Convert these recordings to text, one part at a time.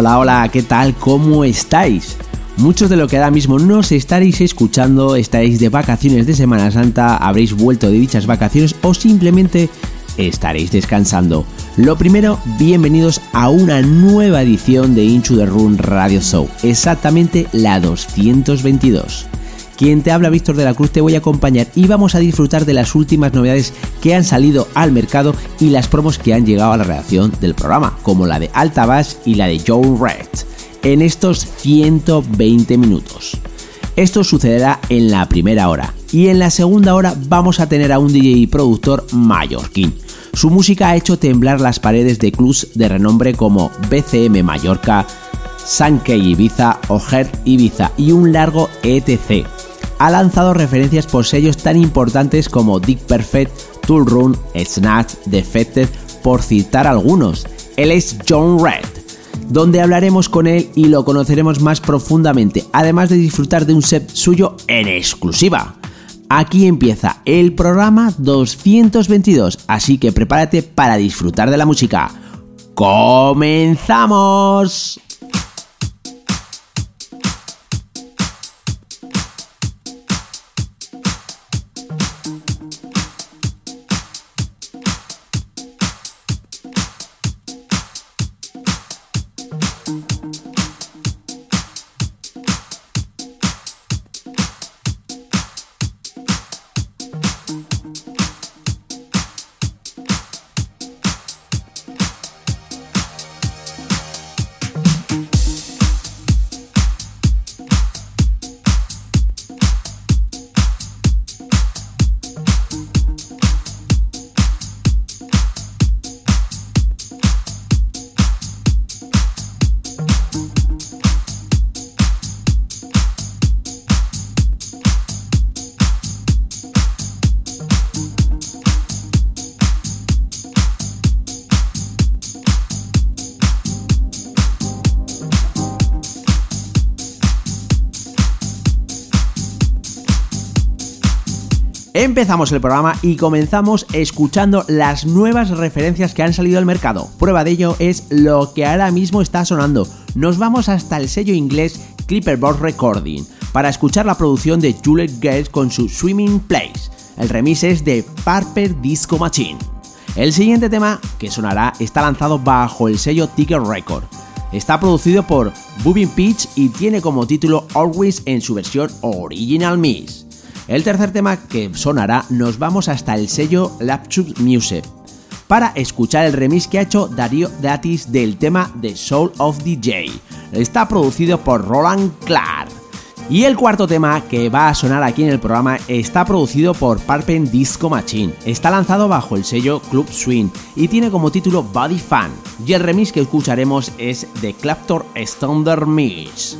Hola, hola, ¿qué tal? ¿Cómo estáis? Muchos de lo que ahora mismo nos estaréis escuchando, estaréis de vacaciones de Semana Santa, habréis vuelto de dichas vacaciones o simplemente estaréis descansando. Lo primero, bienvenidos a una nueva edición de Into the Run Radio Show, exactamente la 222. Quien te habla Víctor de la Cruz te voy a acompañar y vamos a disfrutar de las últimas novedades que han salido al mercado y las promos que han llegado a la redacción del programa, como la de Alta Bass y la de Joe Red, en estos 120 minutos. Esto sucederá en la primera hora y en la segunda hora vamos a tener a un DJ y productor mallorquín. Su música ha hecho temblar las paredes de clubs de renombre como BCM Mallorca, Sankey Ibiza o Heart Ibiza y un largo etc ha lanzado referencias por sellos tan importantes como Dick Perfect, Tool Run, Snatch, Defected, por citar algunos. Él es John Red, donde hablaremos con él y lo conoceremos más profundamente, además de disfrutar de un set suyo en exclusiva. Aquí empieza el programa 222, así que prepárate para disfrutar de la música. ¡Comenzamos! Empezamos el programa y comenzamos escuchando las nuevas referencias que han salido al mercado. Prueba de ello es lo que ahora mismo está sonando. Nos vamos hasta el sello inglés Clipperboard Recording para escuchar la producción de Juliet Gates con su Swimming Place. El remix es de Parper Disco Machine. El siguiente tema que sonará está lanzado bajo el sello Ticket Record. Está producido por Boobin Pitch y tiene como título Always en su versión Original Mix. El tercer tema que sonará nos vamos hasta el sello Laptop Music para escuchar el remix que ha hecho Darío Datis del tema The Soul of DJ. Está producido por Roland Clark. Y el cuarto tema que va a sonar aquí en el programa está producido por Parpen Disco Machine. Está lanzado bajo el sello Club Swing y tiene como título Body Fan. Y el remix que escucharemos es The Claptor Standard Mix.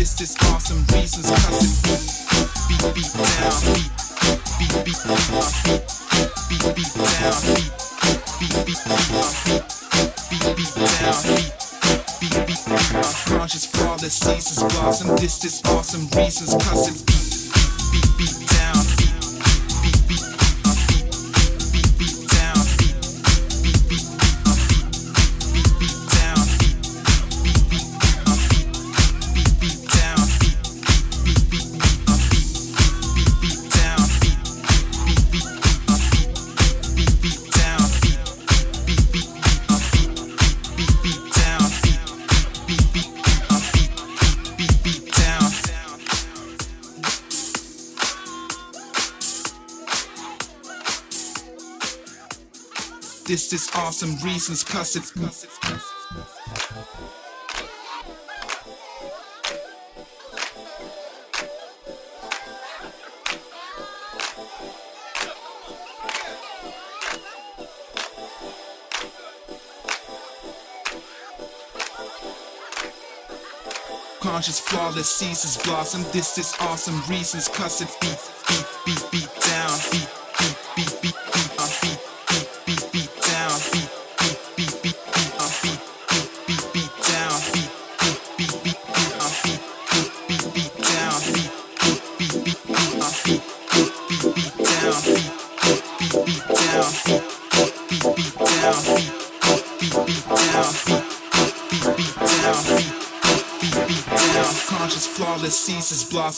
This is awesome reasons. it beat, beat, beat down, beat, beat, beat, beat down, beat, beat, beat down, beat, beat, beat down, beat, beat, beat down, beat, beat, beat down. Conscious flawless seasons blossom. This is awesome reasons. Constant beat, beat, beat, beat down, beat. This is awesome reasons, it's it. Conscious, flawless, ceases blossom. This is awesome reasons, cuss it beat.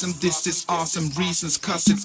awesome. This is awesome. Reasons, cause it's.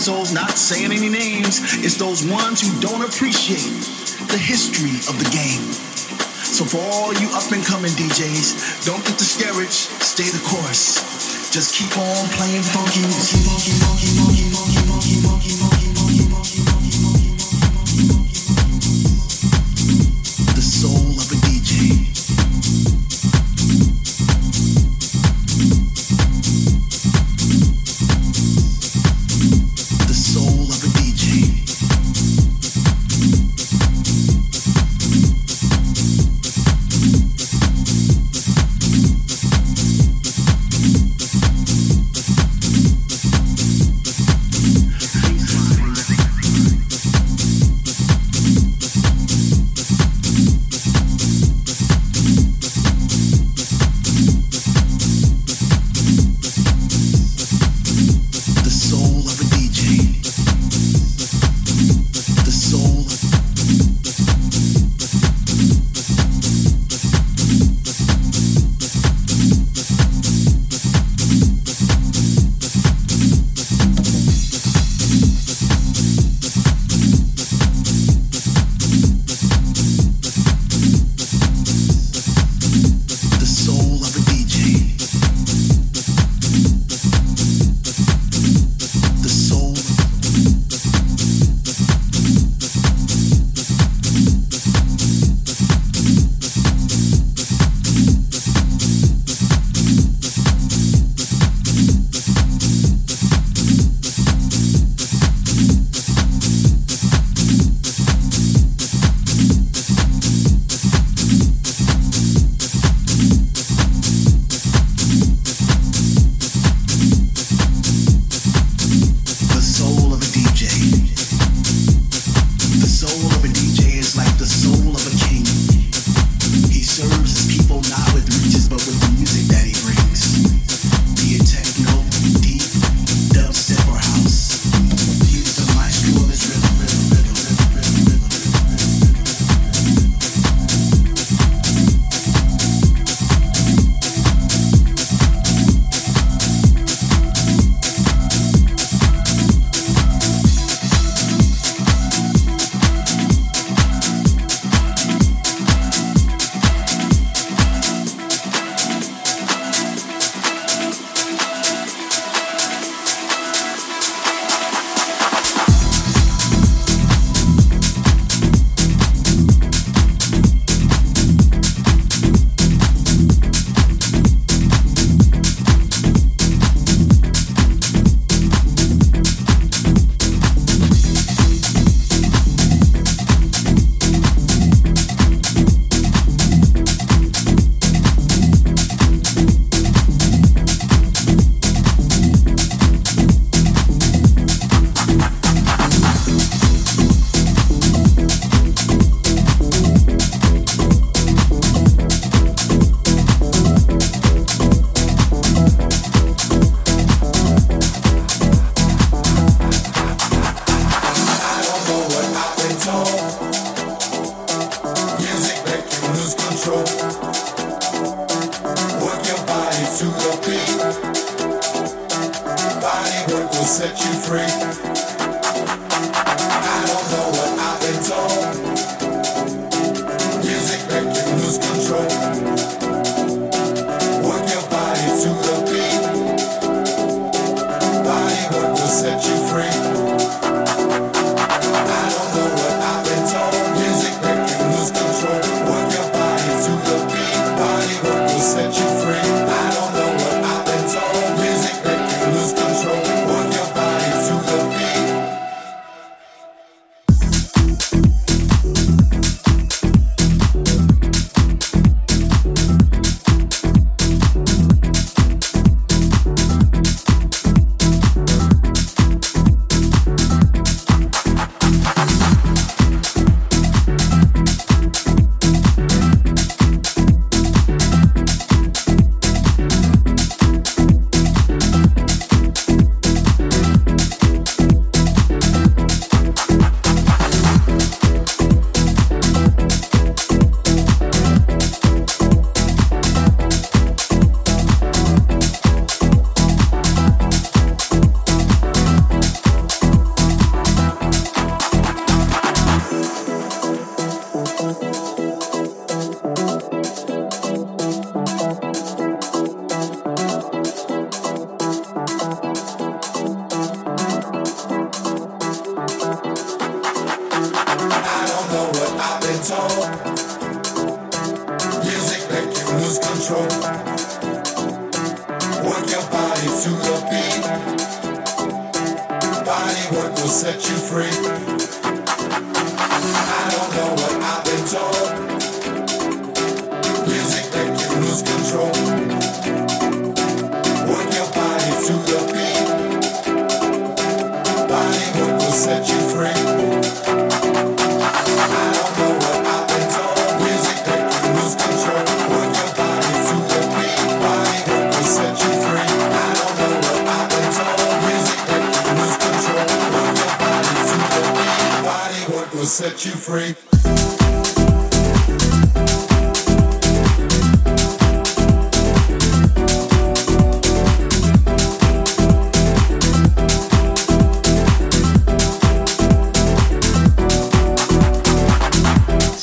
assholes, not saying any names. It's those ones who don't appreciate the history of the game. So for all you up and coming DJs, don't get discouraged. Stay the course. Just keep on playing funky.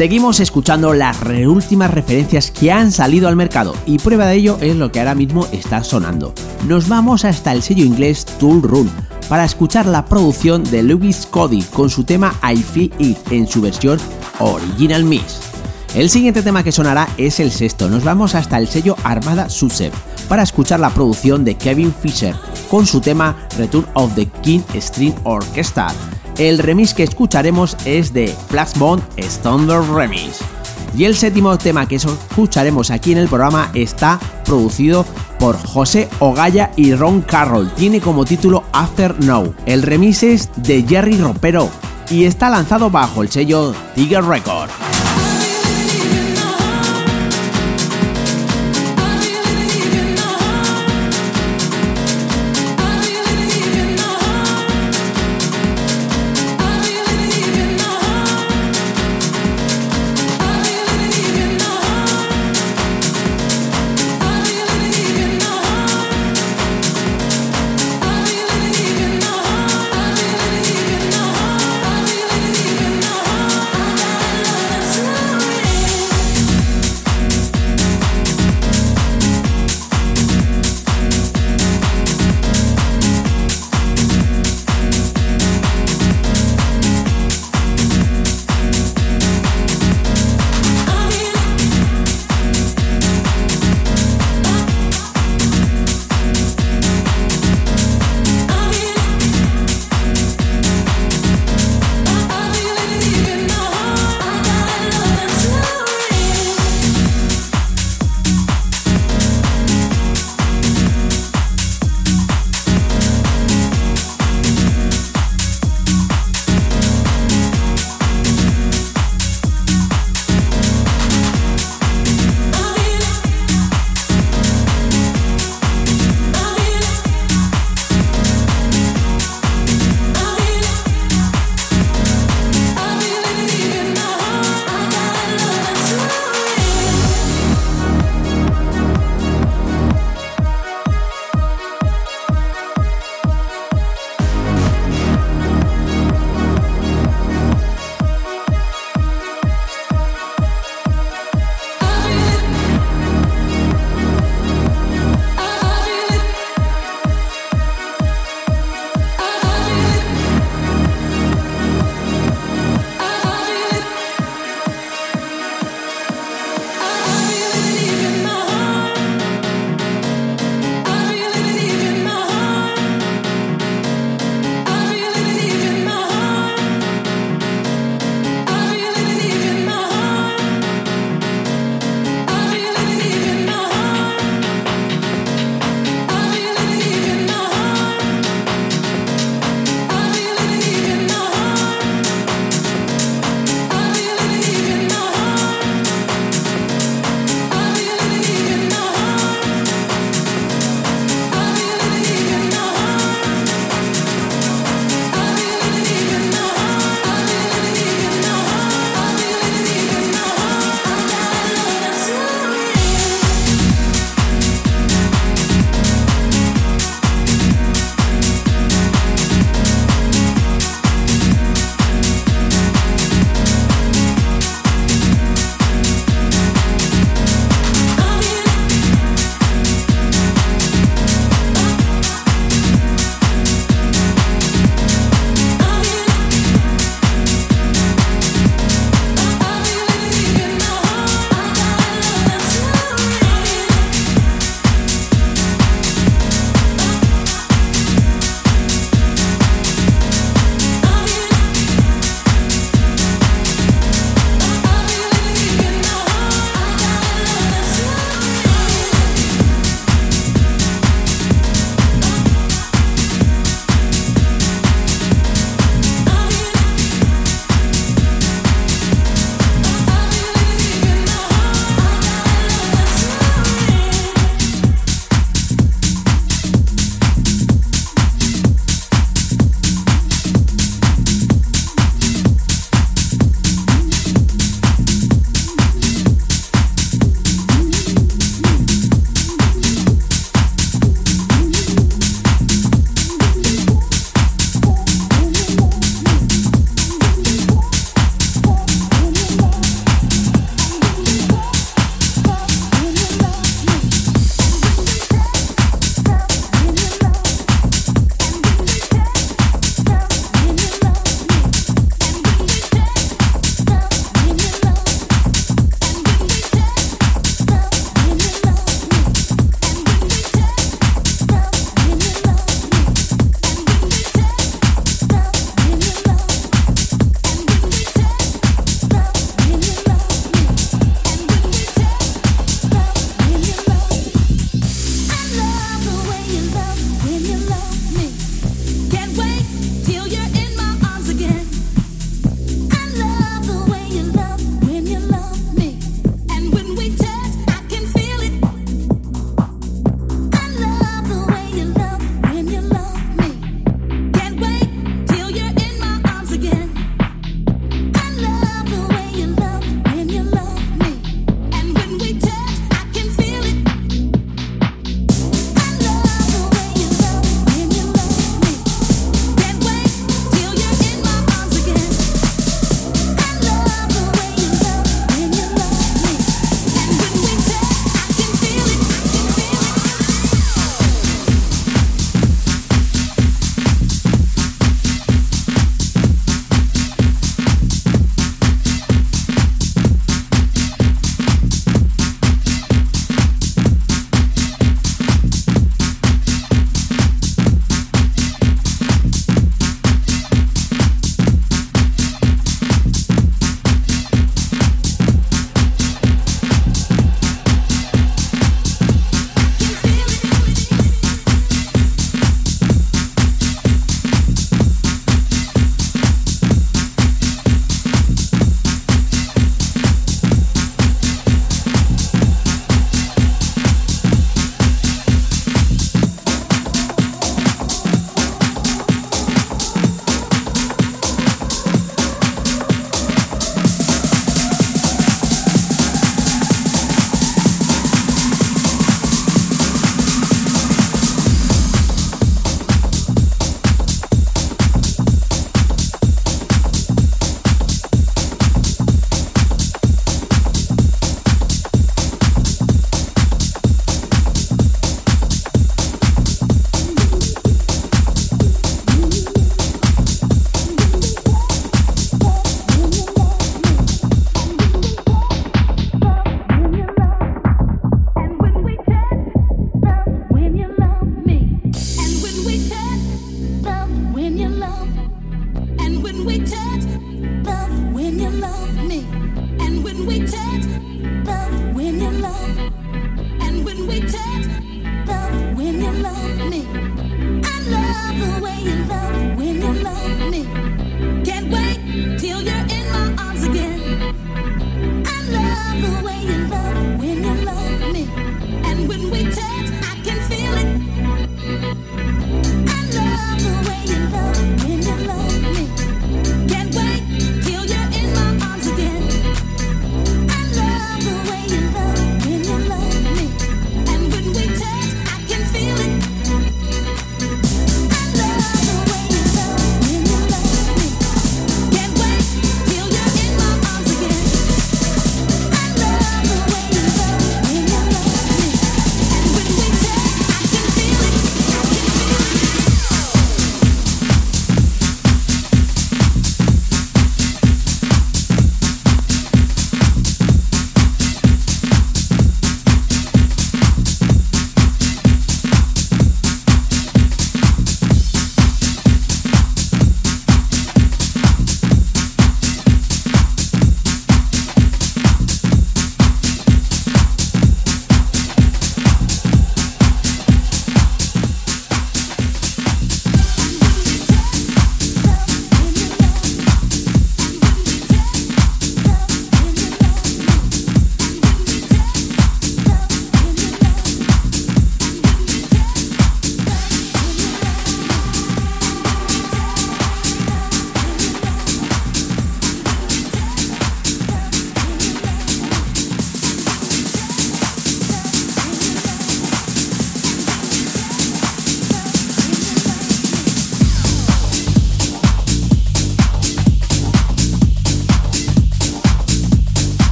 Seguimos escuchando las últimas referencias que han salido al mercado y prueba de ello es lo que ahora mismo está sonando. Nos vamos hasta el sello inglés Tool Room para escuchar la producción de Lewis Cody con su tema I Feel It en su versión Original Mix. El siguiente tema que sonará es el sexto. Nos vamos hasta el sello Armada Susep para escuchar la producción de Kevin Fisher con su tema Return of the King String Orchestra. El remix que escucharemos es de Flashbone Thunder Remix. Y el séptimo tema que escucharemos aquí en el programa está producido por José Ogaya y Ron Carroll. Tiene como título After Now. El remix es de Jerry Ropero y está lanzado bajo el sello Tiger Record.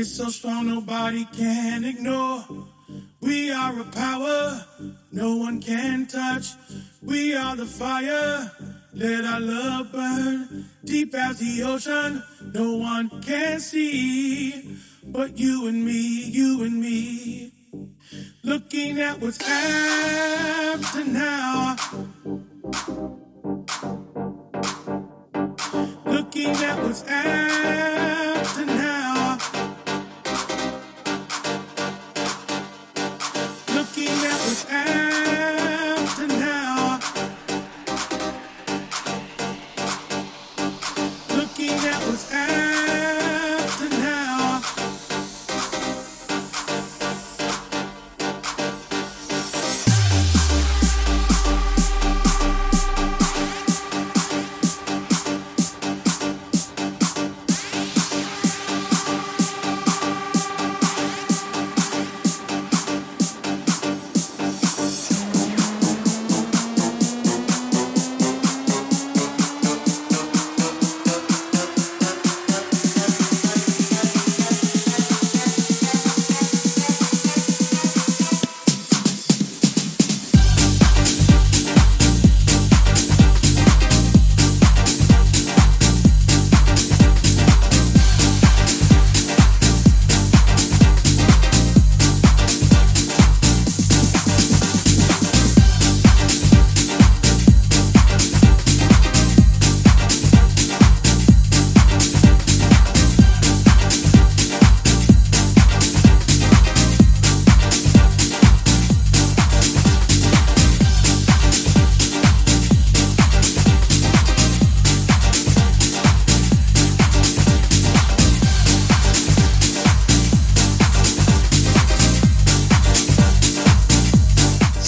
It's so strong nobody can ignore. We are a power no one can touch. We are the fire. Let our love burn deep as the ocean. No one can see but you and me, you and me. Looking at what's after now. Looking at what's after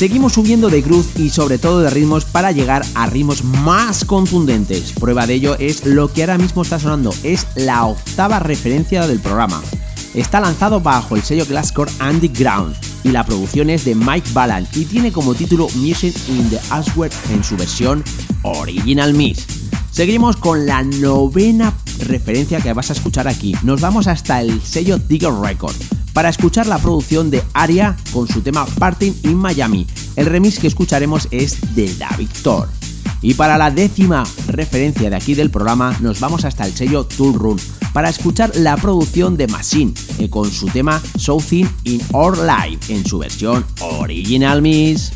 Seguimos subiendo de groove y sobre todo de ritmos para llegar a ritmos más contundentes. Prueba de ello es lo que ahora mismo está sonando, es la octava referencia del programa. Está lanzado bajo el sello Glasscore Underground y la producción es de Mike Ballan y tiene como título Music in the Ashworth en su versión Original Mix. Seguimos con la novena referencia que vas a escuchar aquí. Nos vamos hasta el sello Digger Record para escuchar la producción de Aria con su tema Parting in Miami. El remix que escucharemos es de Da Victor. Y para la décima referencia de aquí del programa nos vamos hasta el sello Tool Run para escuchar la producción de Machine con su tema Something in Our Life en su versión Original Mix.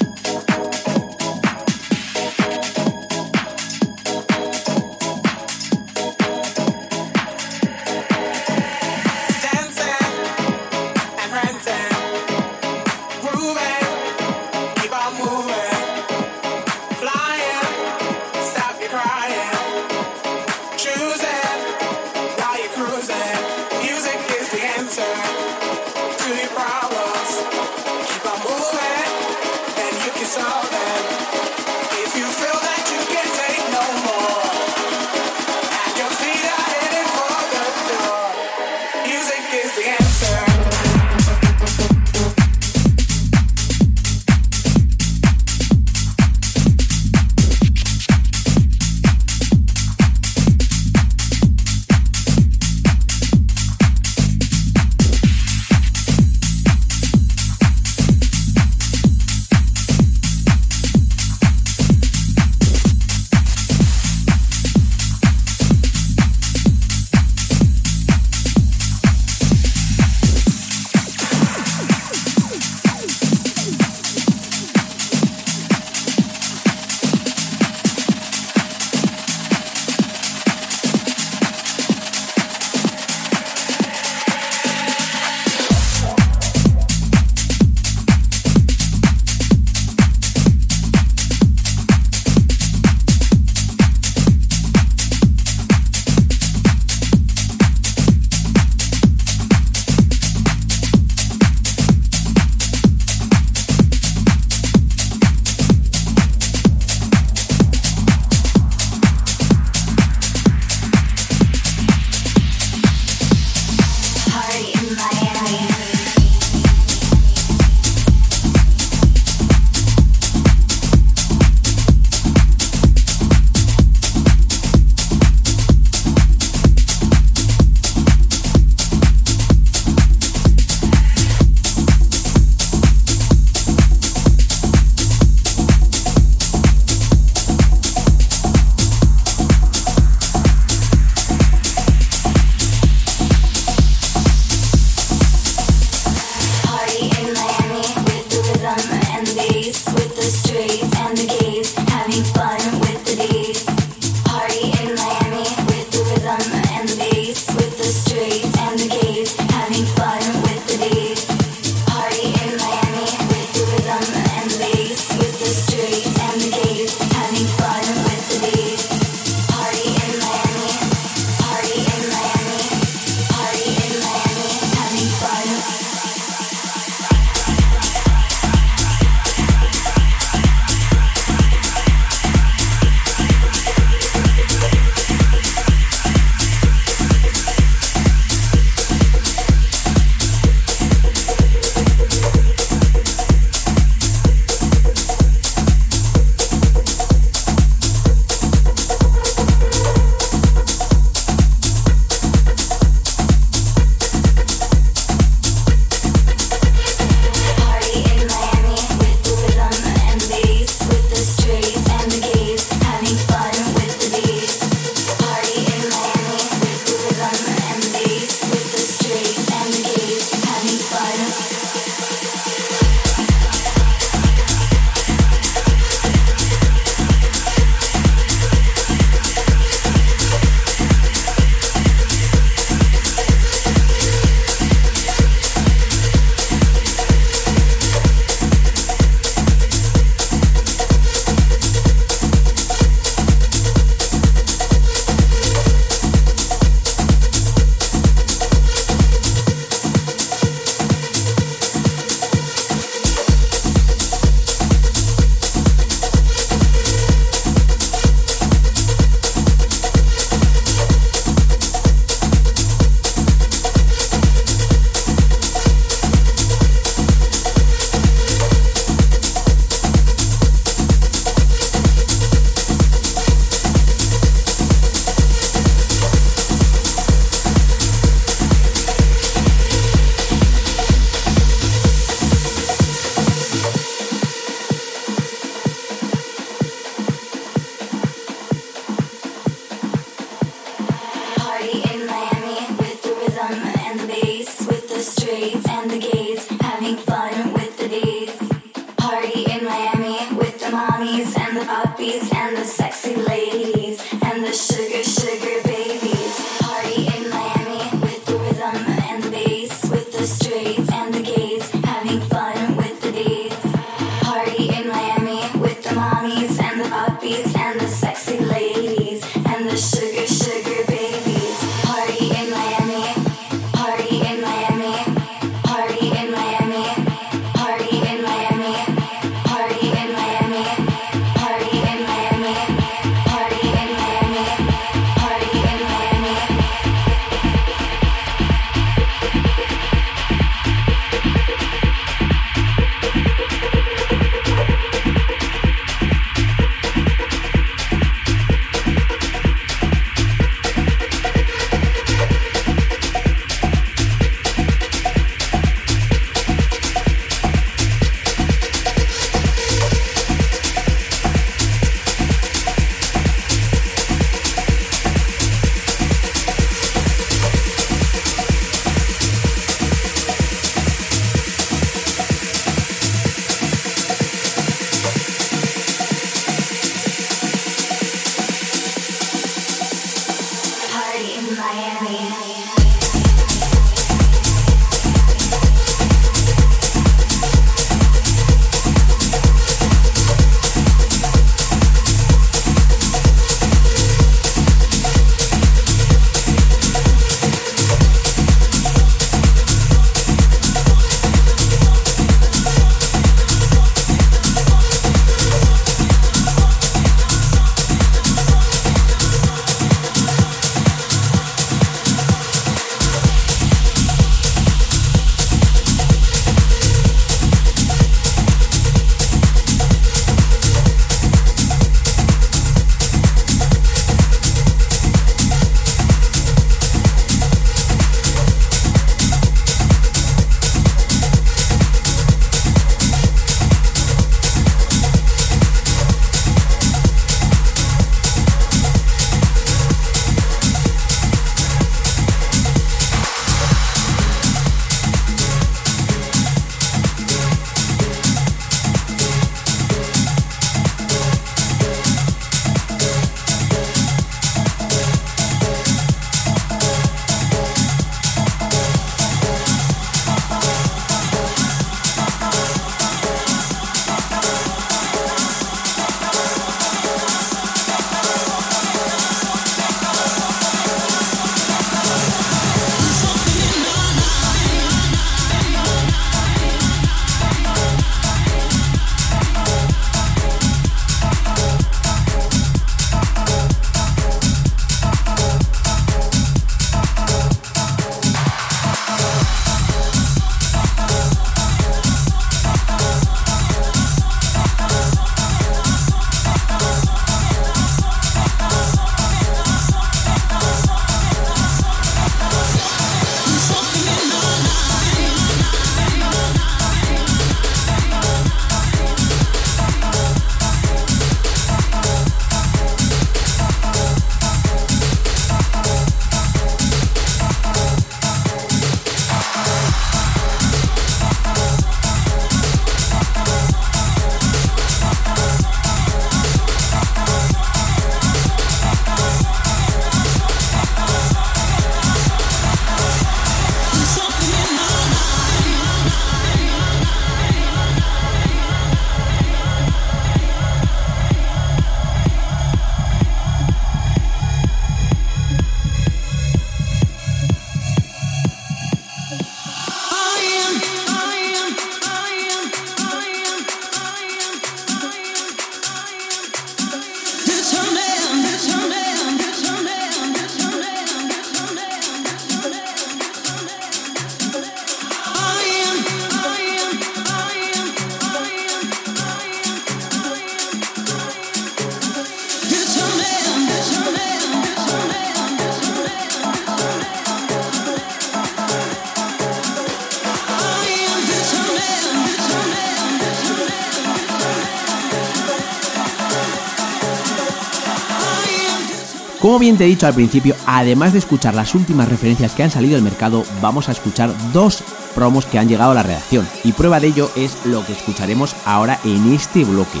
Como bien te he dicho al principio, además de escuchar las últimas referencias que han salido al mercado, vamos a escuchar dos promos que han llegado a la redacción. Y prueba de ello es lo que escucharemos ahora en este bloque.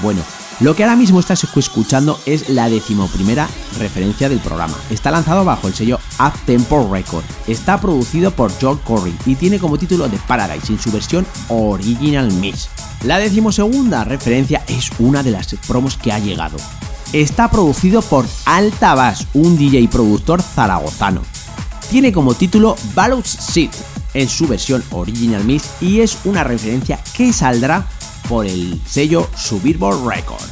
Bueno, Lo que ahora mismo estás escuchando es la decimoprimera referencia del programa. Está lanzado bajo el sello Up Tempo Record. Está producido por George Corey y tiene como título The Paradise en su versión Original Mix. La decimosegunda referencia es una de las promos que ha llegado. Está producido por Alta Bass, un DJ productor zaragozano. Tiene como título Ballots Seed en su versión Original Mix y es una referencia que saldrá por el sello Subirboard Record.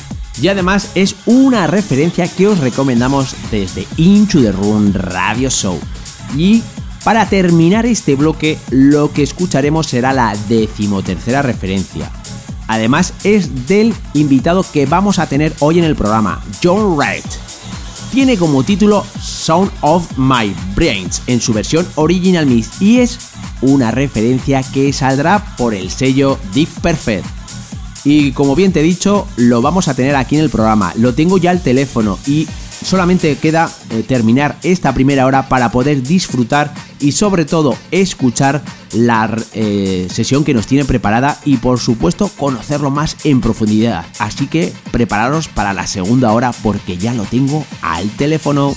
Y además es una referencia que os recomendamos desde Into the Room Radio Show. Y para terminar este bloque, lo que escucharemos será la decimotercera referencia. Además es del invitado que vamos a tener hoy en el programa, John Wright. Tiene como título Sound of My Brains en su versión Original Mix y es una referencia que saldrá por el sello Deep Perfect. Y como bien te he dicho, lo vamos a tener aquí en el programa. Lo tengo ya al teléfono y solamente queda eh, terminar esta primera hora para poder disfrutar y sobre todo escuchar la eh, sesión que nos tiene preparada y por supuesto conocerlo más en profundidad. Así que prepararos para la segunda hora porque ya lo tengo al teléfono.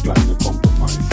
kleine Kompromiss.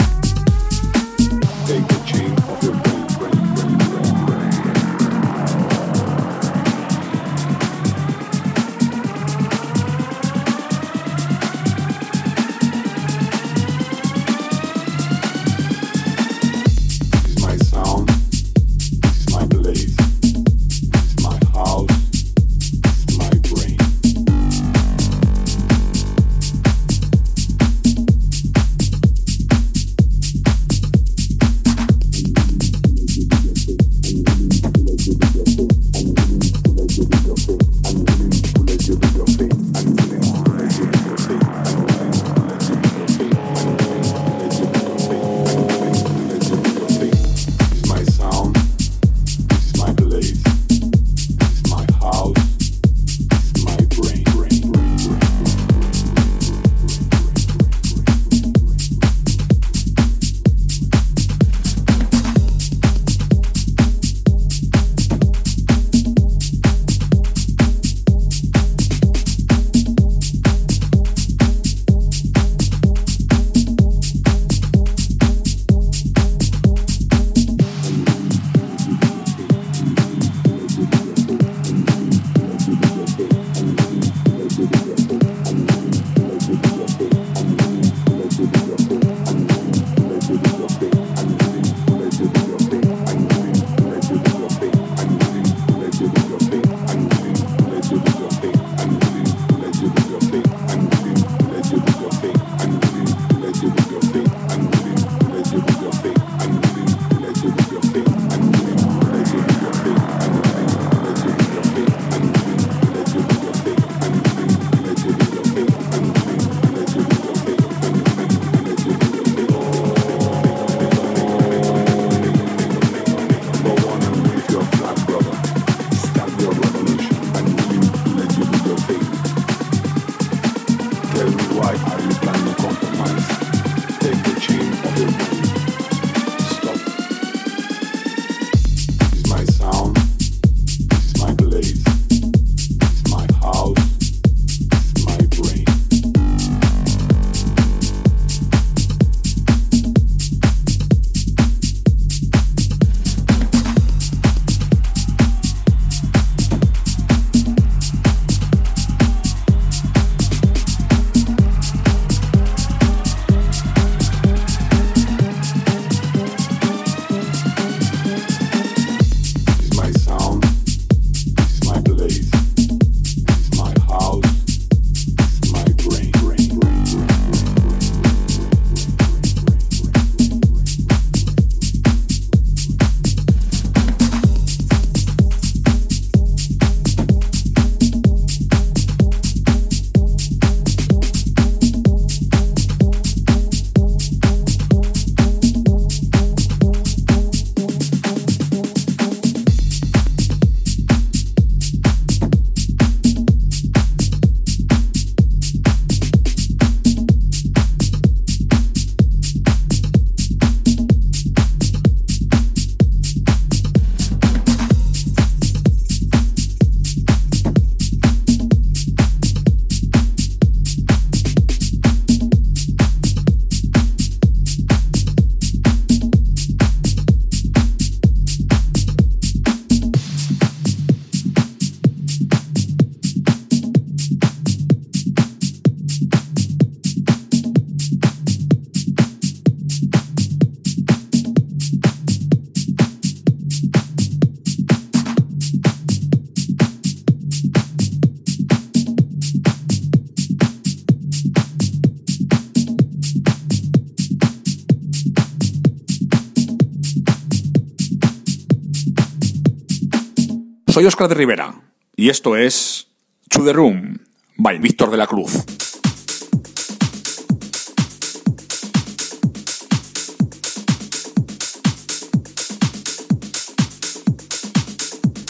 Soy Óscar de Rivera y esto es To Room by Víctor de la Cruz.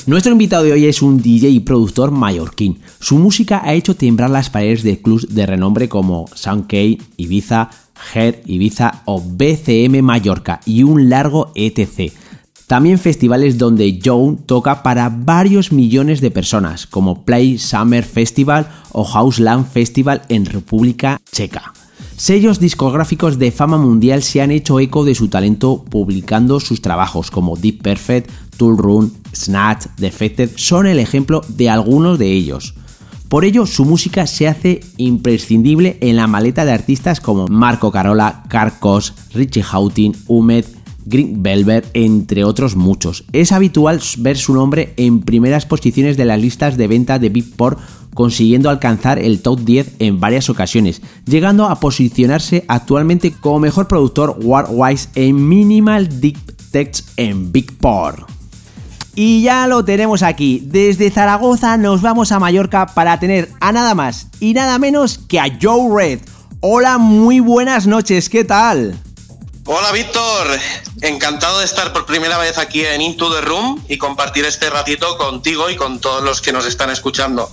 Nuestro invitado de hoy es un DJ y productor mallorquín. Su música ha hecho temblar las paredes de clubs de renombre como Soundkey, Ibiza, Her Ibiza o BCM Mallorca y un largo etc. También festivales donde Joe toca para varios millones de personas, como Play Summer Festival o Houseland Festival en República Checa. Sellos discográficos de fama mundial se han hecho eco de su talento publicando sus trabajos como Deep Perfect, Tool Run, Snatch, Defected son el ejemplo de algunos de ellos. Por ello, su música se hace imprescindible en la maleta de artistas como Marco Carola, Carcos, Richie Houghton, Umed, Green Velvet, entre otros muchos. Es habitual ver su nombre en primeras posiciones de las listas de venta de Beatport, consiguiendo alcanzar el top 10 en varias ocasiones, llegando a posicionarse actualmente como mejor productor worldwide en Minimal Deep Text en Beatport. Y ya lo tenemos aquí. Desde Zaragoza nos vamos a Mallorca para tener a nada más y nada menos que a Joe Red. Hola, muy buenas noches, ¿qué tal? Hola Víctor, encantado de estar por primera vez aquí en Into the Room y compartir este ratito contigo y con todos los que nos están escuchando.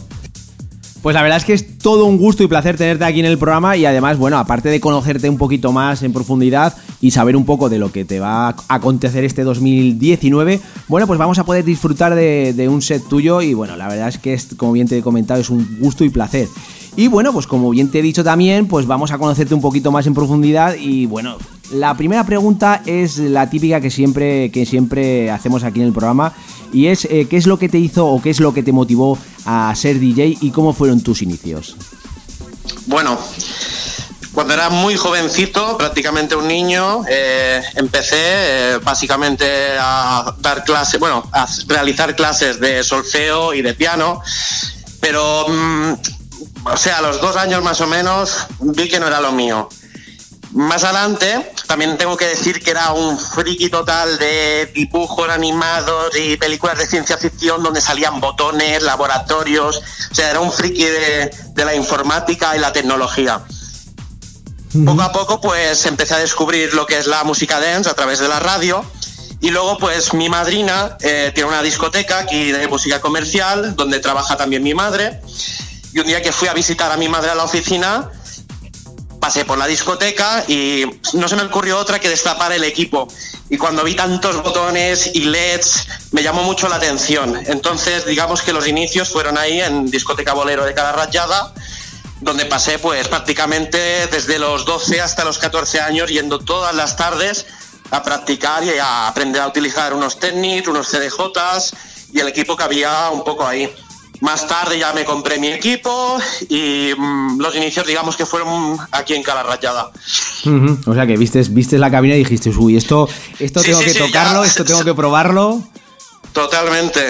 Pues la verdad es que es todo un gusto y placer tenerte aquí en el programa y además, bueno, aparte de conocerte un poquito más en profundidad y saber un poco de lo que te va a acontecer este 2019, bueno, pues vamos a poder disfrutar de, un set tuyo y bueno, la verdad es que, es, como bien te he comentado, es un gusto y placer. Y bueno, pues como bien te he dicho también, pues vamos a conocerte un poquito más en profundidad y bueno, la primera pregunta es la típica que siempre, que siempre hacemos aquí en el programa y es eh, qué es lo que te hizo o qué es lo que te motivó a ser DJ y cómo fueron tus inicios. Bueno, cuando era muy jovencito, prácticamente un niño, eh, empecé eh, básicamente a dar clases, bueno, a realizar clases de solfeo y de piano, pero, mm, o sea, a los dos años más o menos vi que no era lo mío. Más adelante, también tengo que decir que era un friki total de dibujos animados y películas de ciencia ficción donde salían botones, laboratorios. O sea, era un friki de, de la informática y la tecnología. Poco a poco, pues empecé a descubrir lo que es la música dance a través de la radio. Y luego, pues mi madrina eh, tiene una discoteca aquí de música comercial, donde trabaja también mi madre. Y un día que fui a visitar a mi madre a la oficina, pasé por la discoteca y no se me ocurrió otra que destapar el equipo. Y cuando vi tantos botones y LEDs, me llamó mucho la atención. Entonces, digamos que los inicios fueron ahí en Discoteca Bolero de Cara Rayada, donde pasé pues prácticamente desde los 12 hasta los 14 años yendo todas las tardes a practicar y a aprender a utilizar unos Technics, unos CDJs y el equipo que había un poco ahí. Más tarde ya me compré mi equipo y mm, los inicios digamos que fueron aquí en Cala Rayada. Ujú, O sea que vistes, vistes la cabina y dijiste, uy, esto, esto Sí, tengo sí, que sí, tocarlo, ya. esto tengo que probarlo. Totalmente,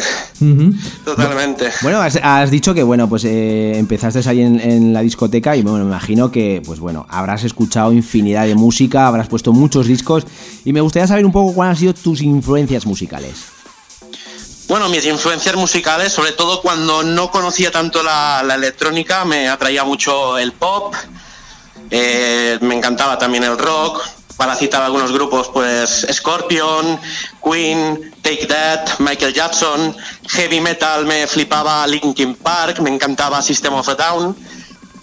totalmente. Bueno, has, has dicho que bueno, pues eh, empezaste ahí en, en la discoteca y bueno, me imagino que pues bueno, habrás escuchado infinidad de música, habrás puesto muchos discos y me gustaría saber un poco cuáles han sido tus influencias musicales. Bueno, mis influencias musicales, sobre todo cuando no conocía tanto la, electrónica, me atraía mucho el pop, eh, me encantaba también el rock. Para citar algunos grupos, pues Scorpion, Queen, Take That, Michael Jackson, Heavy Metal me flipaba Linkin Park, me encantaba System of a Down.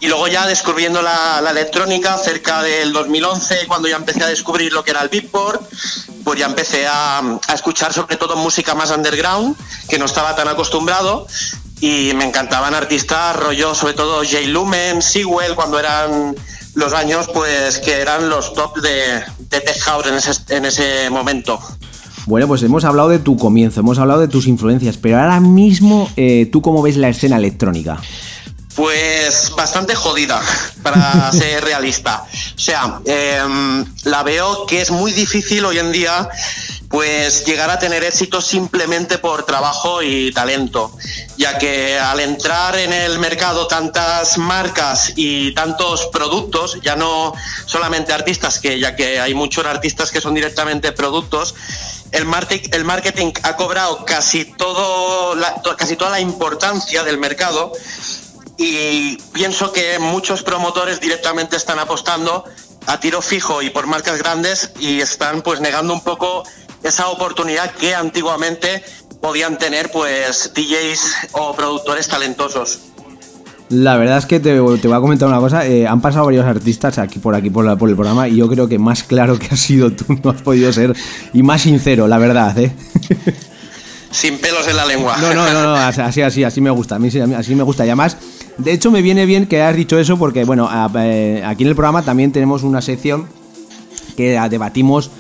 Y luego ya descubriendo la, electrónica cerca del 2011, cuando ya empecé a descubrir lo que era el beatport, pues ya empecé a, a escuchar sobre todo música más underground, que no estaba tan acostumbrado. Y me encantaban artistas rollo, sobre todo Jay Lumen, Sewell, cuando eran los años pues que eran los top de, de Tech House en ese, en ese momento. Bueno, pues hemos hablado de tu comienzo, hemos hablado de tus influencias, pero ahora mismo, eh, ¿tú cómo ves la escena electrónica? Pues bastante jodida, para ser realista. O sea, em, la veo que es muy difícil hoy en día pues llegar a tener éxito simplemente por trabajo y talento, ya que al entrar en el mercado tantas marcas y tantos productos, ya no solamente artistas, que ya que hay muchos artistas que son directamente productos, el, marti- el marketing ha cobrado casi, todo la- casi toda la importancia del mercado y pienso que muchos promotores directamente están apostando a tiro fijo y por marcas grandes y están pues negando un poco esa oportunidad que antiguamente podían tener pues DJs o productores talentosos. La verdad es que te, te voy a comentar una cosa. eh, han pasado varios artistas aquí por aquí por, la- por el programa y yo creo que más claro que has sido tú no has podido ser y más sincero, la verdad, ¿eh? Sin pelos en la lengua. No, no, no, no, así, así, así me gusta. A mí así me gusta. Y además, de hecho, me viene bien que hayas dicho eso porque, bueno, eh, aquí en el programa también tenemos una sección que debatimos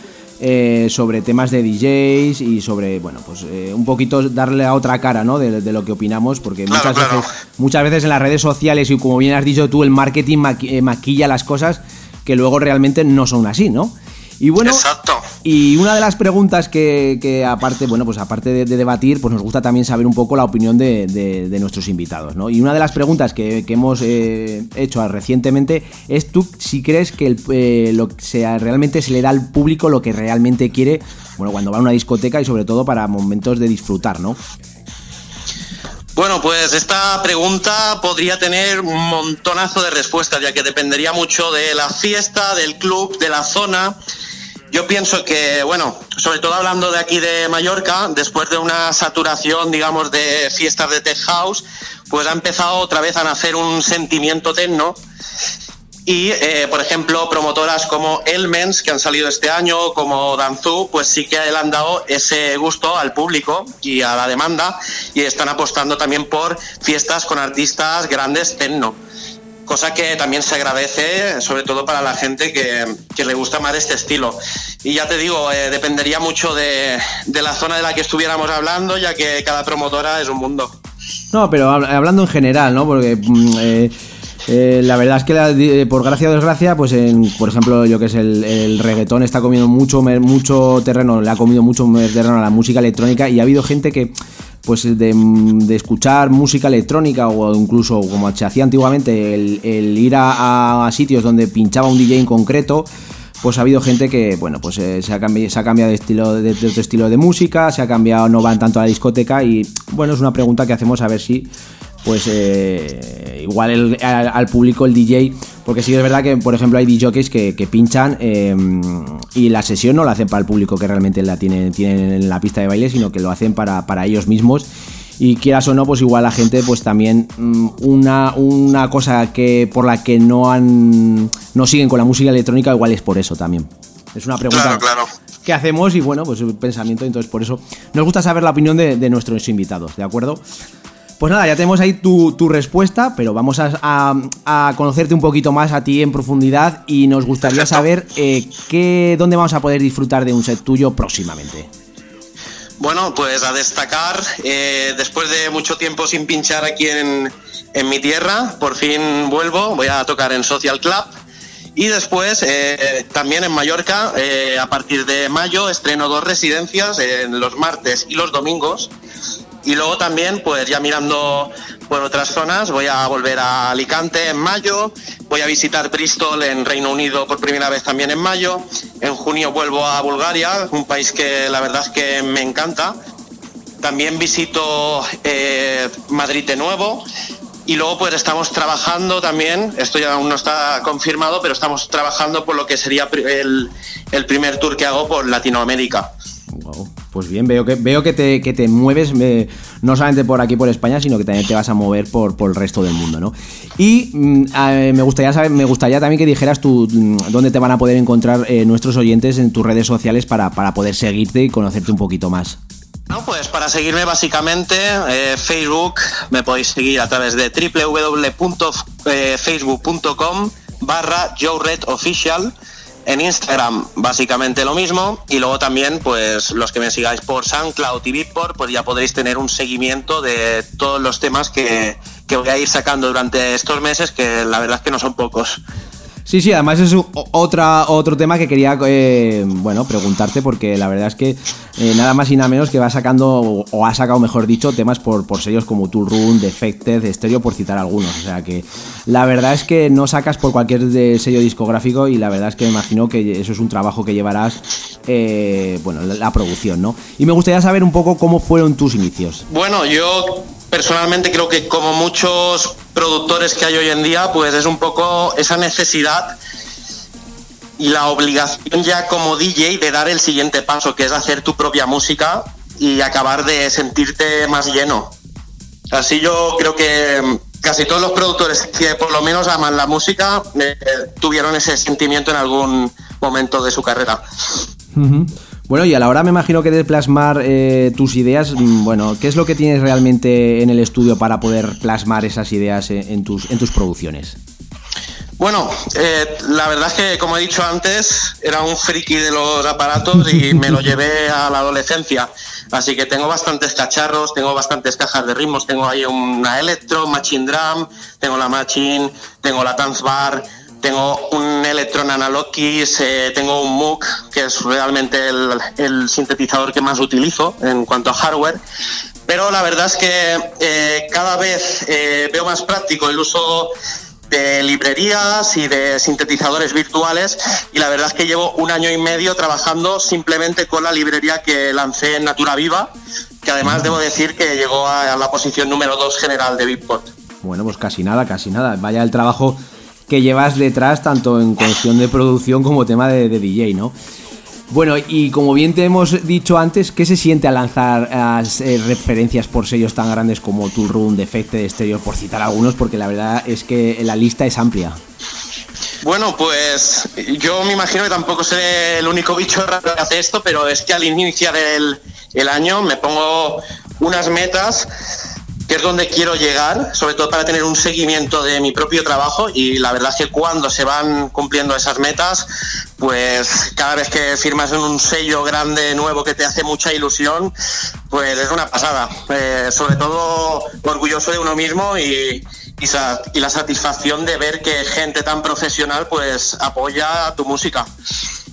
eh, sobre temas de DJs y sobre, bueno, pues eh, un poquito darle a otra cara, ¿no? De, de lo que opinamos, porque Claro, muchas, claro. Veces, muchas veces en las redes sociales y como bien has dicho tú, el marketing maqui- maquilla las cosas que luego realmente no son así, ¿no? Y bueno, Exacto. y una de las preguntas que, que aparte, bueno, pues aparte de, de debatir, pues nos gusta también saber un poco la opinión de, de- de nuestros invitados, ¿no? Y una de las preguntas que, que hemos eh, hecho recientemente es tú si crees que el, eh, lo que sea, realmente se le da al público lo que realmente quiere, bueno, cuando va a una discoteca y sobre todo para momentos de disfrutar, ¿no? Bueno, pues esta pregunta podría tener un montonazo de respuestas, ya que dependería mucho de la fiesta, del club, de la zona. Yo pienso que, bueno, sobre todo hablando de aquí de Mallorca, después de una saturación, digamos, de fiestas de tech house, pues ha empezado otra vez a nacer un sentimiento techno. Y, eh, por ejemplo, promotoras como Elmens, que han salido este año, como Danzu, pues sí que le han dado ese gusto al público y a la demanda y están apostando también por fiestas con artistas grandes techno. Cosa que también se agradece, sobre todo para la gente que, que le gusta más este estilo. Y ya te digo, eh, dependería mucho de, de la zona de la que estuviéramos hablando, ya que cada promotora es un mundo. No, pero hab- hablando en general, ¿no? Porque mm, eh, eh, la verdad es que la- por gracia o desgracia, pues en, por ejemplo, yo que es el, el reggaetón está comiendo mucho, mucho terreno, le ha comido mucho terreno a la música electrónica y ha habido gente que pues de, de escuchar música electrónica o incluso como se hacía antiguamente el, ir a, sitios donde pinchaba un DJ en concreto pues ha habido gente que, bueno, pues eh, se, ha cambiado, se ha cambiado de estilo de, de estilo de música, se ha cambiado, no van tanto a la discoteca y, bueno, es una pregunta que hacemos a ver si, pues, eh, igual el- al, al público el DJ, porque sí es verdad que, por ejemplo, hay DJs que, que pinchan eh, y la sesión no la hacen para el público que realmente la tienen, tienen en la pista de baile, sino que lo hacen para, para ellos mismos y quieras o no, pues igual la gente, pues también mm, una, una cosa que por la que no han no siguen con la música electrónica, igual es por eso también. Es una pregunta Claro, claro. que hacemos y bueno, pues un pensamiento, entonces por eso nos gusta saber la opinión de, de nuestros invitados, ¿de acuerdo? Pues nada, ya tenemos ahí tu, respuesta, pero vamos a, a- conocerte un poquito más a ti en profundidad y nos gustaría saber eh, qué, dónde vamos a poder disfrutar de un set tuyo próximamente. Bueno, pues a destacar, eh, después de mucho tiempo sin pinchar aquí en, en mi tierra, por fin vuelvo, voy a tocar en Social Club. Y después, eh, también en Mallorca, a partir de mayo, estreno dos residencias en los martes y los domingos. Y luego también, pues ya mirando por otras zonas, voy a volver a Alicante en mayo, voy a visitar Bristol en Reino Unido por primera vez también en mayo, en junio vuelvo a Bulgaria, un país que la verdad es que me encanta. También visito eh, Madrid de nuevo y luego pues estamos trabajando también, esto ya aún no está confirmado, pero estamos trabajando por lo que sería el, el primer tour que hago por Latinoamérica. Wow, Pues bien, veo que veo que te, que te mueves eh, no solamente por aquí por España, sino que también te vas a mover por, por el resto del mundo, ¿no? Y mm, eh, me gustaría saber, me gustaría también que dijeras tú mm, dónde te van a poder encontrar eh, nuestros oyentes en tus redes sociales para, para poder seguirte y conocerte un poquito más. No, pues para seguirme básicamente, eh, Facebook me podéis seguir a través de www.facebook.com barra Official. En Instagram básicamente lo mismo y luego también pues los que me sigáis por SoundCloud y Beatport pues ya podréis tener un seguimiento de todos los temas que, que voy a ir sacando durante estos meses que la verdad es que no son pocos. Sí, sí, además es otro tema que quería eh, bueno, preguntarte porque la verdad es que eh, nada más y nada menos que va sacando, o, ha sacado mejor dicho, temas por, por sellos como Tool Room, Defected, Stereo, por citar algunos. O sea que la verdad es que no sacas por cualquier sello discográfico y la verdad es que me imagino que eso es un trabajo que llevarás, eh, bueno, la producción, ¿no? Y me gustaría saber un poco cómo fueron tus inicios. Bueno, yo personalmente creo que como muchos productores que hay hoy en día, pues es un poco esa necesidad y la obligación ya como DJ de dar el siguiente paso, que es hacer tu propia música y acabar de sentirte más lleno. Así yo creo que mm, casi todos los productores que por lo menos aman la música eh, tuvieron ese sentimiento en algún momento de su carrera. Ujú. Bueno, y a la hora me imagino que de plasmar eh, tus ideas, mm, bueno, ¿qué es lo que tienes realmente en el estudio para poder plasmar esas ideas en, en tus, en tus producciones? Bueno, eh, la verdad es que, como he dicho antes, era un friki de los aparatos y me lo llevé a la adolescencia. Así que tengo bastantes cacharros, tengo bastantes cajas de ritmos, tengo ahí una Electro, Machine Drum, tengo la Machine, tengo la Dance Bar, tengo un Electron Analog tengo un Moog, que es realmente el, el sintetizador que más utilizo en cuanto a hardware. Pero la verdad es que eh, cada vez eh, veo más práctico el uso de librerías y de sintetizadores virtuales y la verdad es que llevo un año y medio trabajando simplemente con la librería que lancé en Natura Viva, que además debo decir que llegó a la posición número 2 general de Beatport. Bueno, pues casi nada, casi nada. Vaya el trabajo que llevas detrás, tanto en cuestión de producción como tema de, DJ, ¿no? Bueno, y como bien te hemos dicho antes, ¿qué se siente al lanzar eh, referencias por sellos tan grandes como Tool Room, Defected, Stereo, por citar algunos? Porque la verdad es que la lista es amplia. Bueno, pues yo me imagino que tampoco seré el único bicho raro que hace esto, pero es que al iniciar el, el año me pongo unas metas es donde quiero llegar, sobre todo para tener un seguimiento de mi propio trabajo y la verdad es que cuando se van cumpliendo esas metas, pues cada vez que firmas en un sello grande, nuevo, que te hace mucha ilusión, pues es una pasada. Eh, sobre todo orgulloso de uno mismo y, y, y la satisfacción de ver que gente tan profesional pues apoya tu música.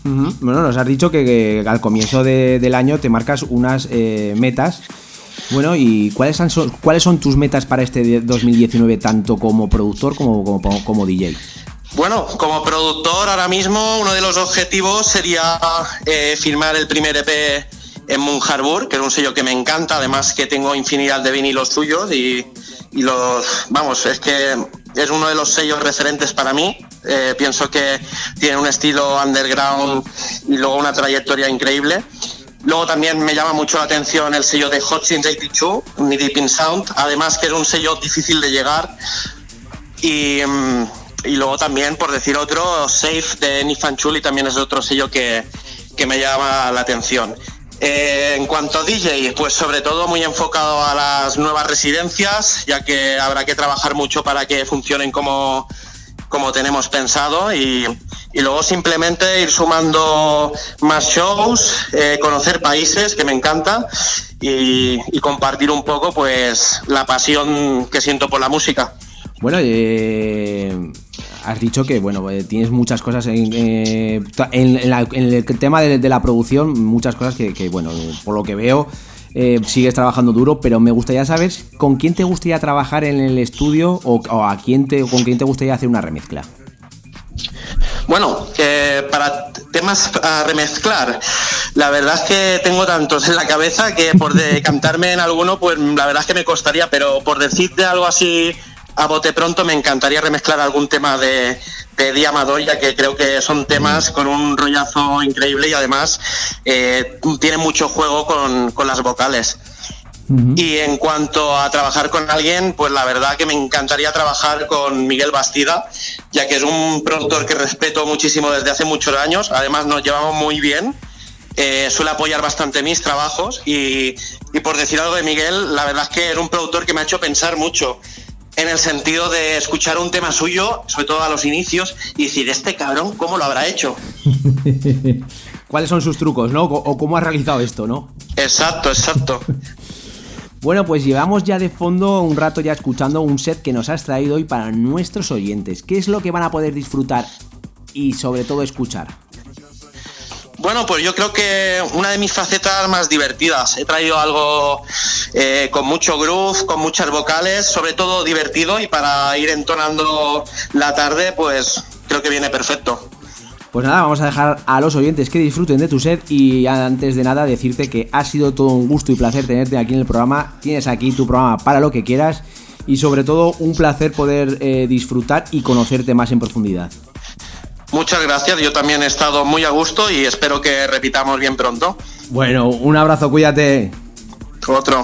Bueno, nos has dicho que, que al comienzo de- del año te marcas unas eh, metas. Bueno, ¿y cuáles son, son- cuáles son tus metas para este de- 2019, tanto como productor como, como, como DJ? Bueno, como productor ahora mismo uno de los objetivos sería eh, firmar el primer EP en Moon Harbour, que es un sello que me encanta, además que tengo infinidad de vinilos suyos y, y los, vamos, es que es uno de los sellos referentes para mí. Eh, pienso que tiene un estilo underground y luego una trayectoria increíble. Luego también me llama mucho la atención el sello de Hot Since 82, Knee Deep in Sound, además que es un sello difícil de llegar y, mm, y luego también, por decir otro, Safe de Nifan Chuli también es otro sello que, que me llama la atención. Eh, en cuanto a DJ, pues sobre todo muy enfocado a las nuevas residencias, ya que habrá que trabajar mucho para que funcionen como, como tenemos pensado y, y luego simplemente ir sumando más shows, eh, conocer países, que me encanta, y, compartir un poco pues la pasión que siento por la música. Bueno, eh, has dicho que bueno eh, tienes muchas cosas en, eh, en- la- en el tema de, de la producción, muchas cosas que, que, bueno, por lo que veo eh, sigues trabajando duro, pero me gustaría saber con quién te gustaría trabajar en el estudio o, a quién te, con quién te gustaría hacer una remezcla. Bueno, eh, para temas a remezclar, la verdad es que tengo tantos en la cabeza que por decantarme en alguno, pues la verdad es que me costaría, pero por decirte algo así a bote pronto, me encantaría remezclar algún tema de, de Amador, ya que creo que son temas con un rollazo increíble y además eh, tienen mucho juego con, con las vocales. Y en cuanto a trabajar con alguien, pues la verdad que me encantaría trabajar con Miguel Bastida, ya que es un productor que respeto muchísimo desde hace muchos años. Además nos llevamos muy bien. Eh, suele apoyar bastante mis trabajos y, y por decir algo de Miguel, la verdad es que era un productor que me ha hecho pensar mucho en el sentido de escuchar un tema suyo, sobre todo a los inicios, y decir, este cabrón, ¿cómo lo habrá hecho? ¿Cuáles son sus trucos, no? O, cómo has realizado esto, ¿no? Exacto, exacto. Bueno, pues llevamos ya de fondo un rato ya escuchando un set que nos has traído hoy para nuestros oyentes. ¿Qué es lo que van a poder disfrutar y sobre todo escuchar? Bueno, pues yo creo que una de mis facetas más divertidas. He traído algo eh, con mucho groove, con muchas vocales, sobre todo divertido y para ir entonando la tarde, pues creo que viene perfecto. Pues nada, vamos a dejar a los oyentes que disfruten de tu set y antes de nada decirte que ha sido todo un gusto y placer tenerte aquí en el programa. Tienes aquí tu programa para lo que quieras y sobre todo un placer poder eh, disfrutar y conocerte más en profundidad. Muchas gracias, yo también he estado muy a gusto y espero que repitamos bien pronto. Bueno, un abrazo, cuídate. Otro.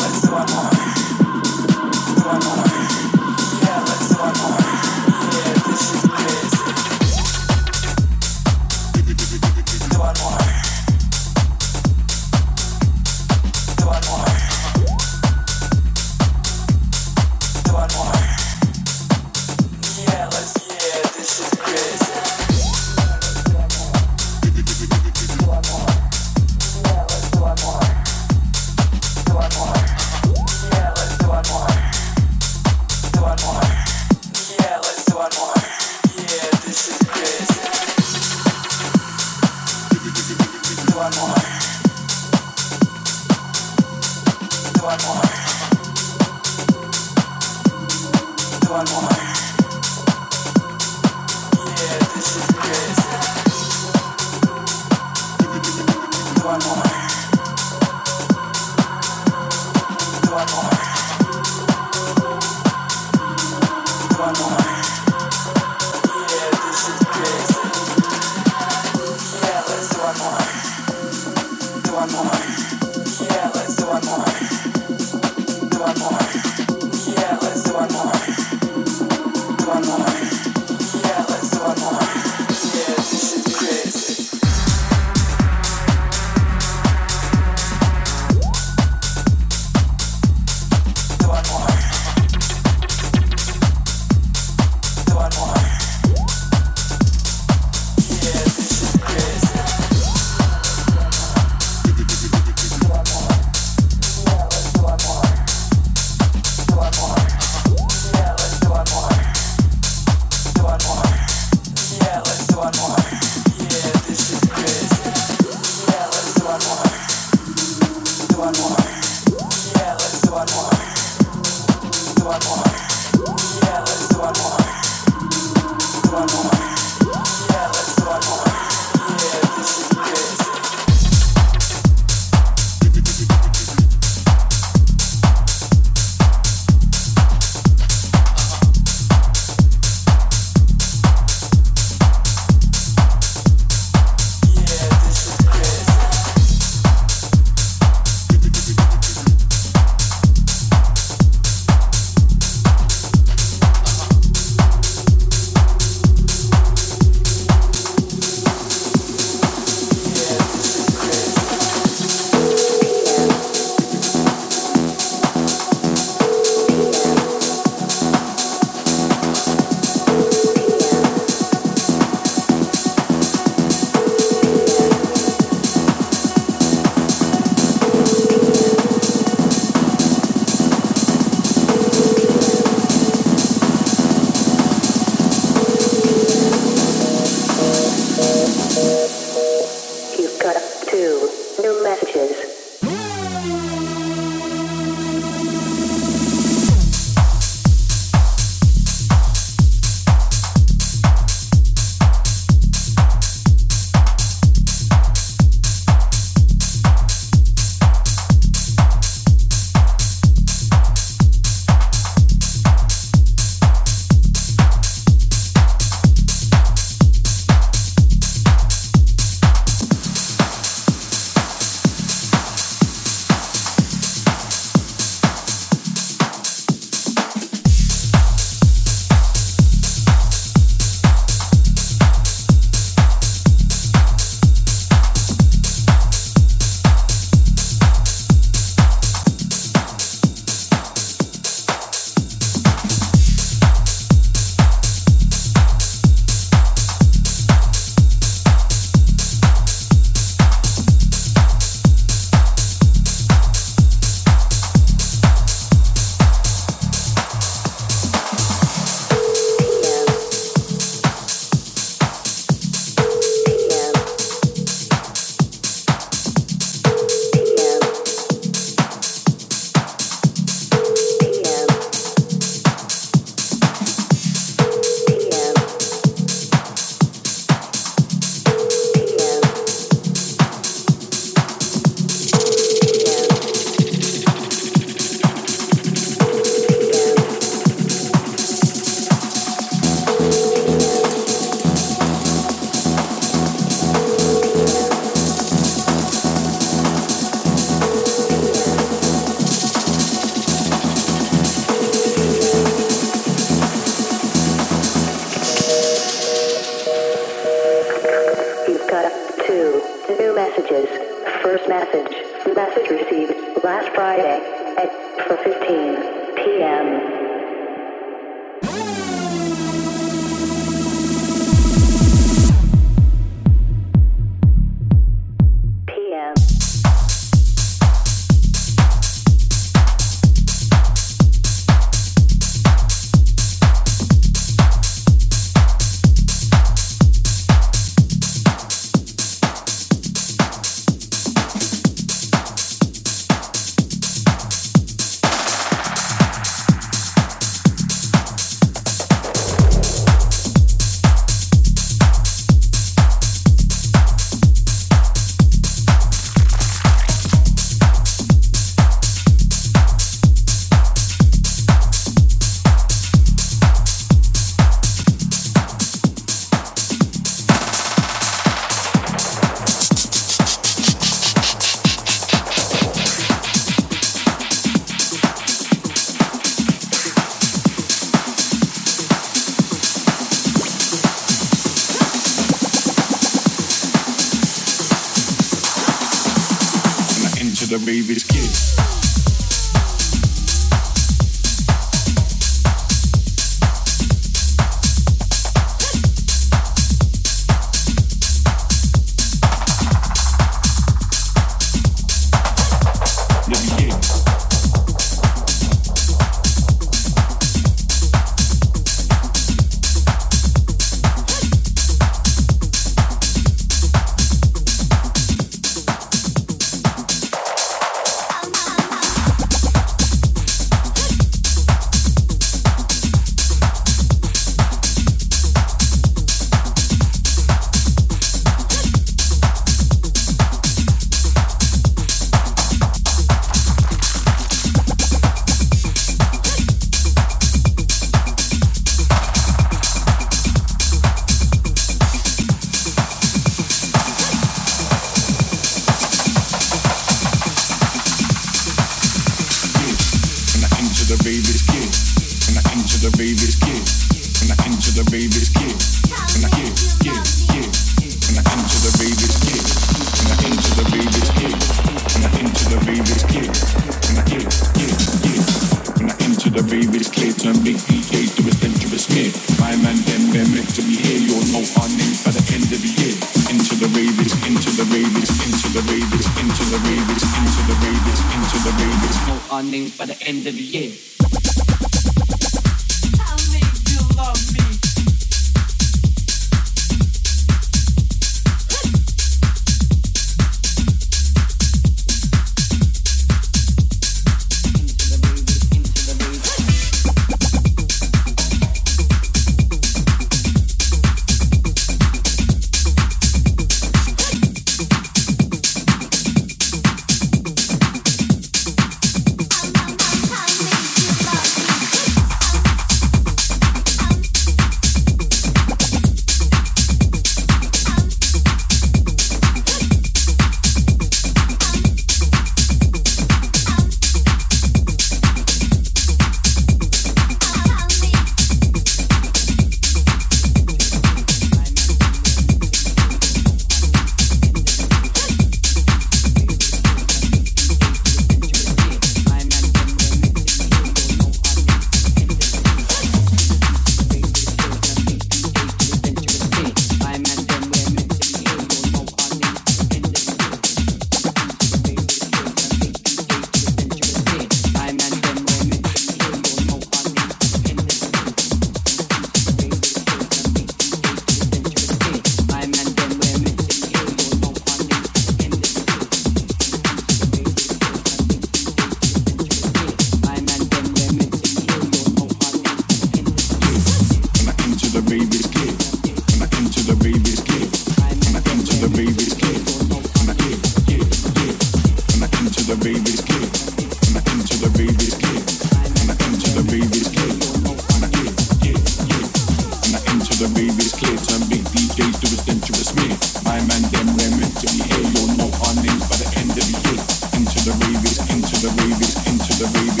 the babies into the babies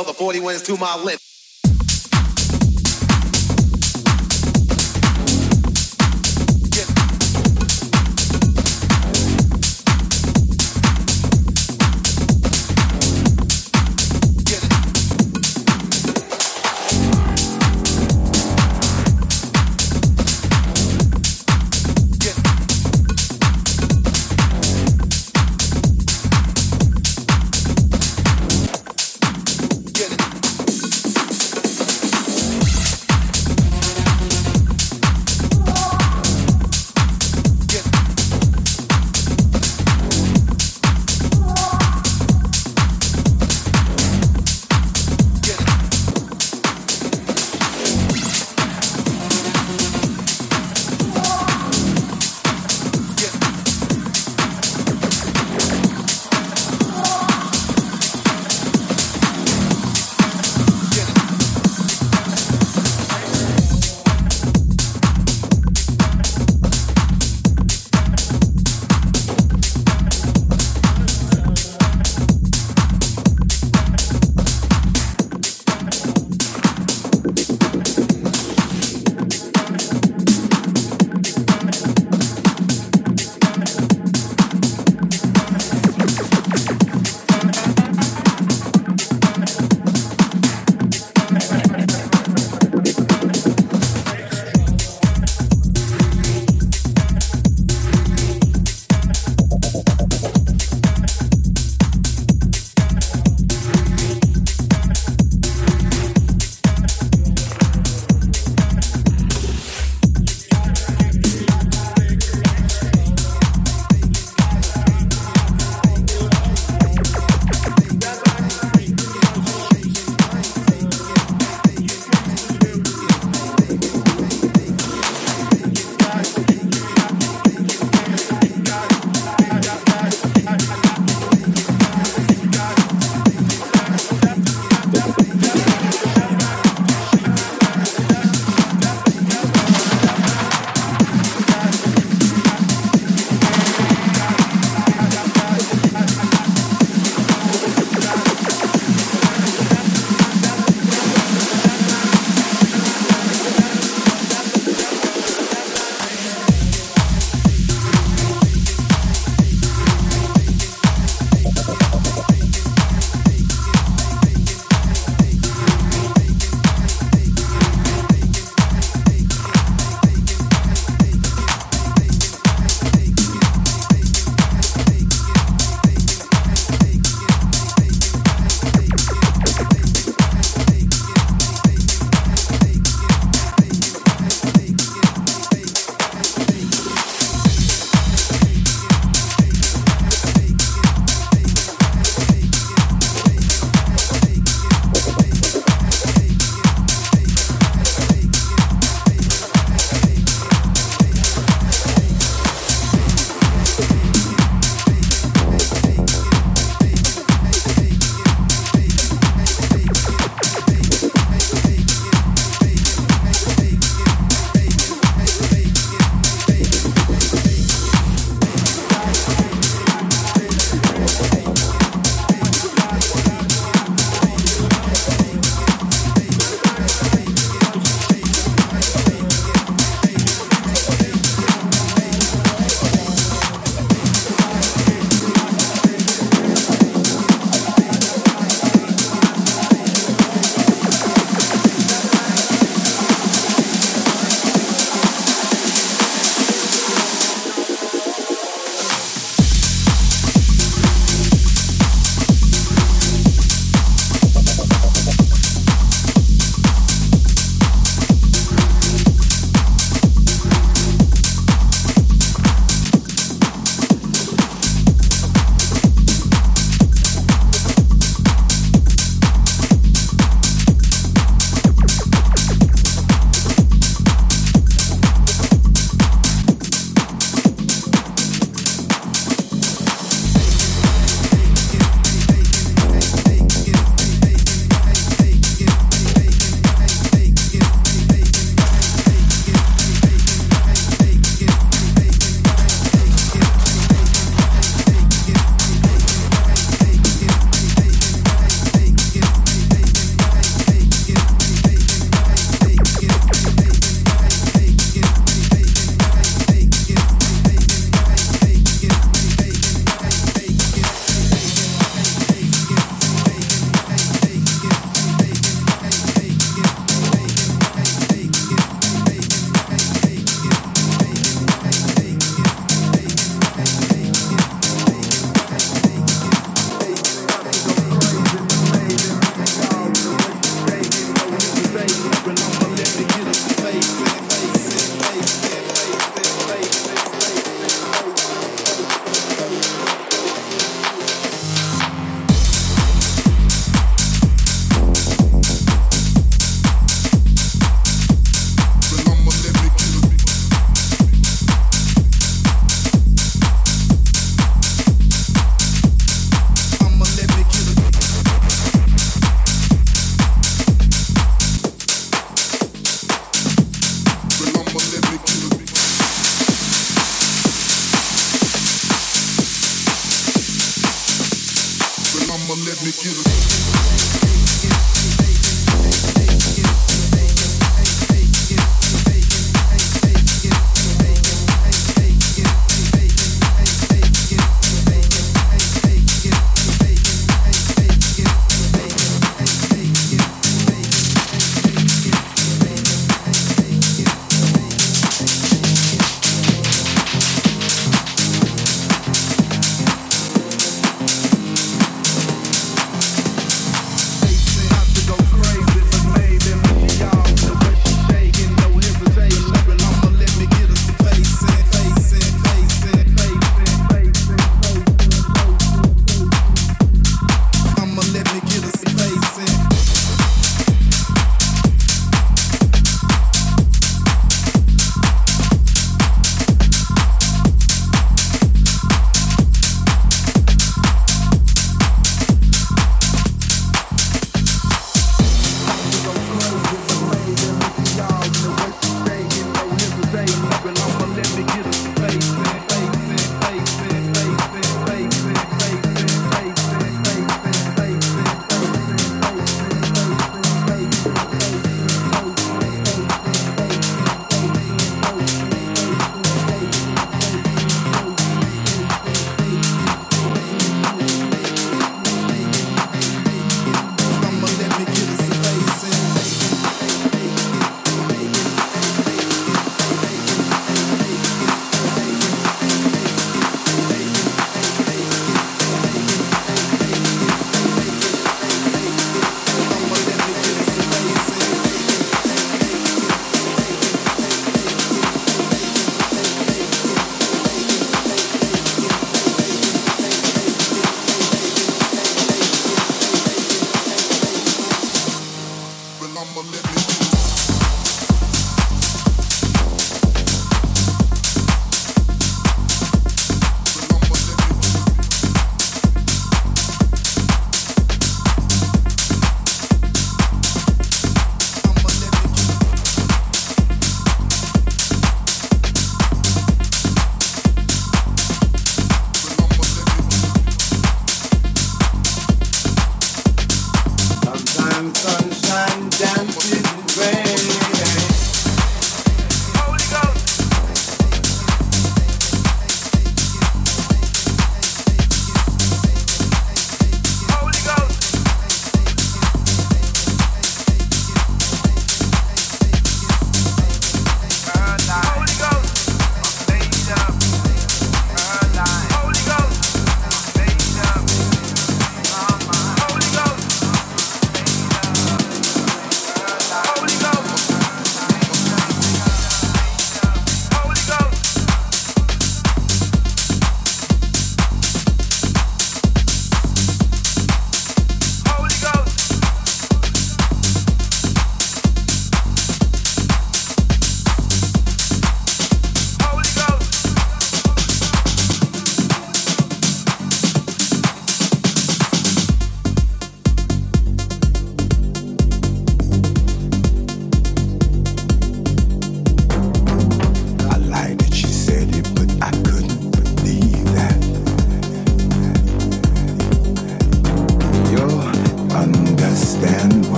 until the 40 wins to my lips.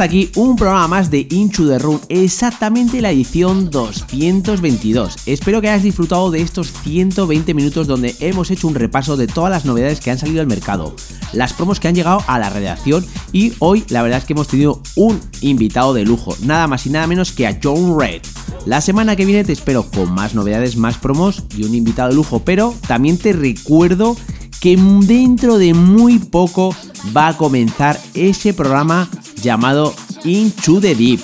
Aquí un programa más de Into the Room, exactamente la edición 222. Espero que hayas disfrutado de estos 120 minutos donde hemos hecho un repaso de todas las novedades que han salido al mercado, las promos que han llegado a la redacción y hoy la verdad es que hemos tenido un invitado de lujo, nada más y nada menos que a John Red. La semana que viene te espero con más novedades, más promos y un invitado de lujo, pero también te recuerdo que dentro de muy poco va a comenzar ese programa llamado Into the Deep.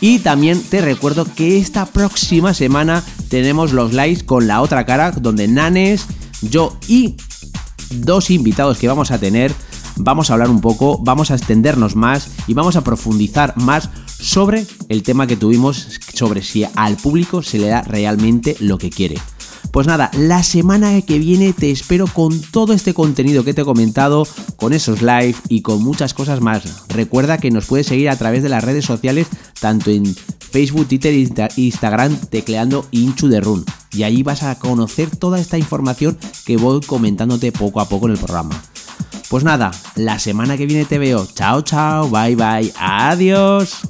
Y también te recuerdo que esta próxima semana tenemos los lives con la otra cara, donde Nanes, yo y dos invitados que vamos a tener, vamos a hablar un poco, vamos a extendernos más y vamos a profundizar más sobre el tema que tuvimos, sobre si al público se le da realmente lo que quiere. Pues nada, la semana que viene te espero con todo este contenido que te he comentado, con esos live y con muchas cosas más. Recuerda que nos puedes seguir a través de las redes sociales, tanto en Facebook, Twitter e Instagram, tecleando Into the Run. Y ahí vas a conocer toda esta información que voy comentándote poco a poco en el programa. Pues nada, la semana que viene te veo. Chao, chao, bye, bye, adiós.